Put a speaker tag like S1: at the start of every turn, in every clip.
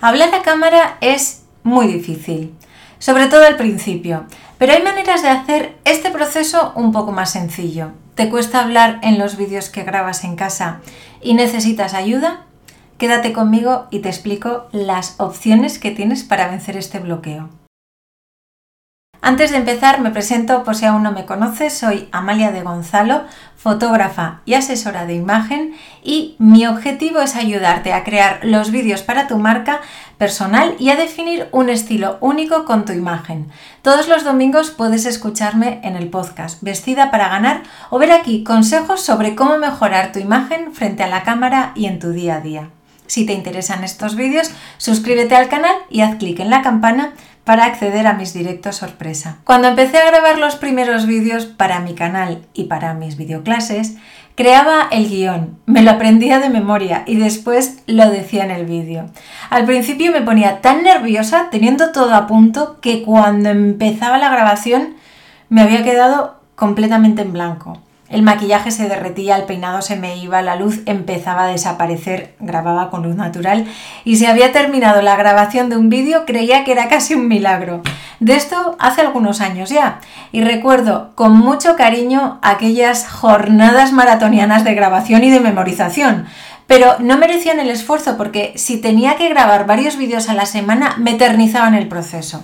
S1: Hablar a cámara es muy difícil, sobre todo al principio, pero hay maneras de hacer este proceso un poco más sencillo. ¿Te cuesta hablar en los vídeos que grabas en casa y necesitas ayuda? Quédate conmigo y te explico las opciones que tienes para vencer este bloqueo. Antes de empezar, me presento por si aún no me conoces, soy Amalia de Gonzalo, fotógrafa y asesora de imagen y mi objetivo es ayudarte a crear los vídeos para tu marca personal y a definir un estilo único con tu imagen. Todos los domingos puedes escucharme en el podcast Vestida para ganar o ver aquí consejos sobre cómo mejorar tu imagen frente a la cámara y en tu día a día. Si te interesan estos vídeos, suscríbete al canal y haz clic en la campana para acceder a mis directos sorpresa. Cuando empecé a grabar los primeros vídeos para mi canal y para mis videoclases, creaba el guion, me lo aprendía de memoria y después lo decía en el vídeo. Al principio me ponía tan nerviosa teniendo todo a punto que cuando empezaba la grabación me había quedado completamente en blanco. El maquillaje se derretía, el peinado se me iba, la luz empezaba a desaparecer, grababa con luz natural y si había terminado la grabación de un vídeo creía que era casi un milagro. De esto hace algunos años ya y recuerdo con mucho cariño aquellas jornadas maratonianas de grabación y de memorización. Pero no merecían el esfuerzo porque si tenía que grabar varios vídeos a la semana me eternizaban el proceso.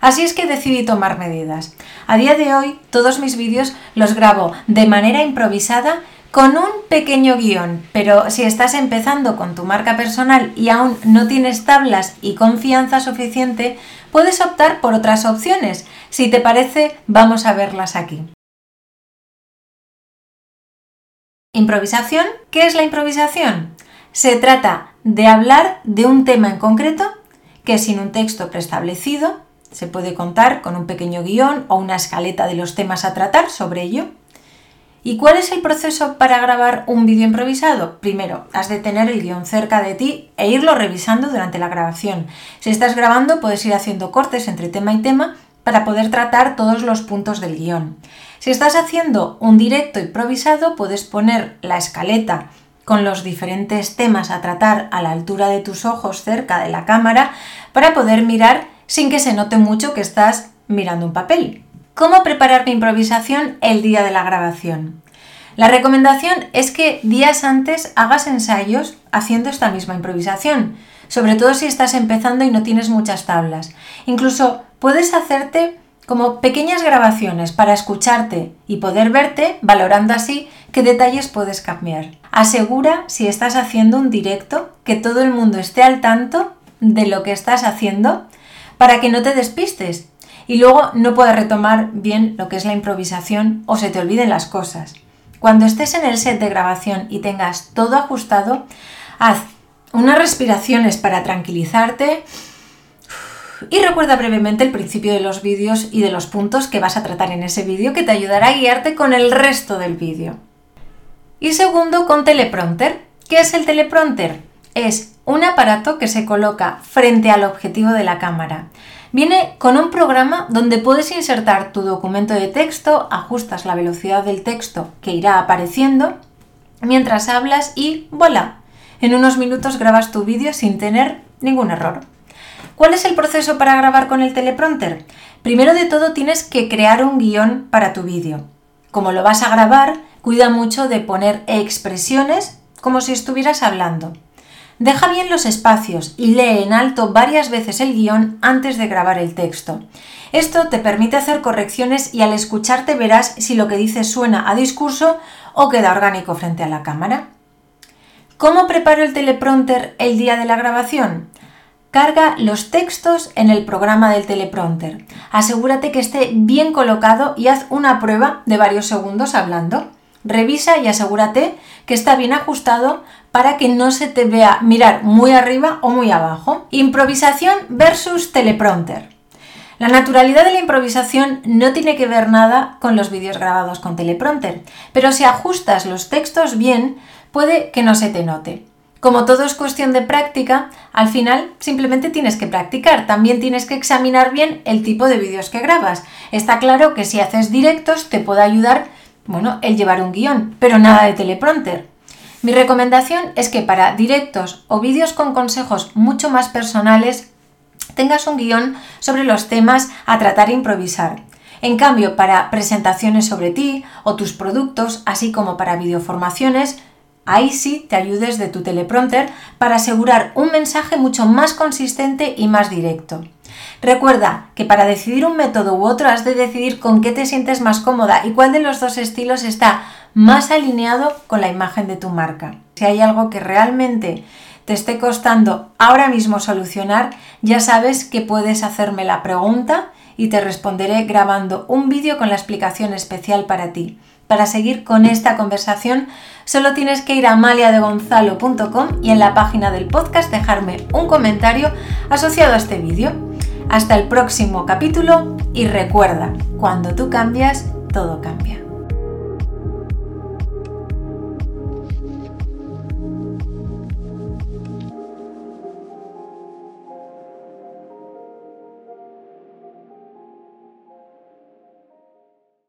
S1: Así es que decidí tomar medidas. A día de hoy todos mis vídeos los grabo de manera improvisada con un pequeño guion, pero si estás empezando con tu marca personal y aún no tienes tablas y confianza suficiente, puedes optar por otras opciones. Si te parece, vamos a verlas aquí. Improvisación. ¿Qué es la improvisación? Se trata de hablar de un tema en concreto que sin un texto preestablecido se puede contar con un pequeño guion o una escaleta de los temas a tratar sobre ello. ¿Y cuál es el proceso para grabar un vídeo improvisado? Primero, has de tener el guion cerca de ti e irlo revisando durante la grabación. Si estás grabando, puedes ir haciendo cortes entre tema y tema para poder tratar todos los puntos del guion. Si estás haciendo un directo improvisado, puedes poner la escaleta con los diferentes temas a tratar a la altura de tus ojos cerca de la cámara para poder mirar sin que se note mucho que estás mirando un papel. ¿Cómo preparar mi improvisación el día de la grabación? La recomendación es que días antes hagas ensayos haciendo esta misma improvisación, sobre todo si estás empezando y no tienes muchas tablas. Incluso puedes hacerte como pequeñas grabaciones para escucharte y poder verte, valorando así qué detalles puedes cambiar. Asegura, si estás haciendo un directo, que todo el mundo esté al tanto de lo que estás haciendo para que no te despistes y luego no puedas retomar bien lo que es la improvisación o se te olviden las cosas. Cuando estés en el set de grabación y tengas todo ajustado, haz unas respiraciones para tranquilizarte y recuerda brevemente el principio de los vídeos y de los puntos que vas a tratar en ese vídeo que te ayudará a guiarte con el resto del vídeo. Y segundo, con teleprompter. ¿Qué es el teleprompter? Es un aparato que se coloca frente al objetivo de la cámara. Viene con un programa donde puedes insertar tu documento de texto, ajustas la velocidad del texto que irá apareciendo mientras hablas y voilà, en unos minutos grabas tu vídeo sin tener ningún error. ¿Cuál es el proceso para grabar con el teleprompter? Primero de todo tienes que crear un guion para tu vídeo. Como lo vas a grabar, cuida mucho de poner expresiones como si estuvieras hablando. Deja bien los espacios y lee en alto varias veces el guion antes de grabar el texto. Esto te permite hacer correcciones y al escucharte verás si lo que dices suena a discurso o queda orgánico frente a la cámara. ¿Cómo preparo el teleprompter el día de la grabación? Carga los textos en el programa del teleprompter. Asegúrate que esté bien colocado y haz una prueba de varios segundos hablando. Revisa y asegúrate que está bien ajustado para que no se te vea mirar muy arriba o muy abajo. Improvisación versus teleprompter. La naturalidad de la improvisación no tiene que ver nada con los vídeos grabados con teleprompter, pero si ajustas los textos bien, puede que no se te note. Como todo es cuestión de práctica, al final simplemente tienes que practicar. También tienes que examinar bien el tipo de vídeos que grabas. Está claro que si haces directos te puede ayudar bueno, el llevar un guion, pero nada de teleprompter. Mi recomendación es que para directos o vídeos con consejos mucho más personales tengas un guion sobre los temas a tratar e improvisar. En cambio, para presentaciones sobre ti o tus productos, así como para videoformaciones, ahí sí te ayudes de tu teleprompter para asegurar un mensaje mucho más consistente y más directo. Recuerda que para decidir un método u otro has de decidir con qué te sientes más cómoda y cuál de los dos estilos está más alineado con la imagen de tu marca. Si hay algo que realmente te esté costando ahora mismo solucionar, ya sabes que puedes hacerme la pregunta y te responderé grabando un vídeo con la explicación especial para ti. Para seguir con esta conversación, solo tienes que ir a maliadegonzalo.com y en la página del podcast dejarme un comentario asociado a este vídeo. Hasta el próximo capítulo y recuerda, cuando tú cambias, todo cambia.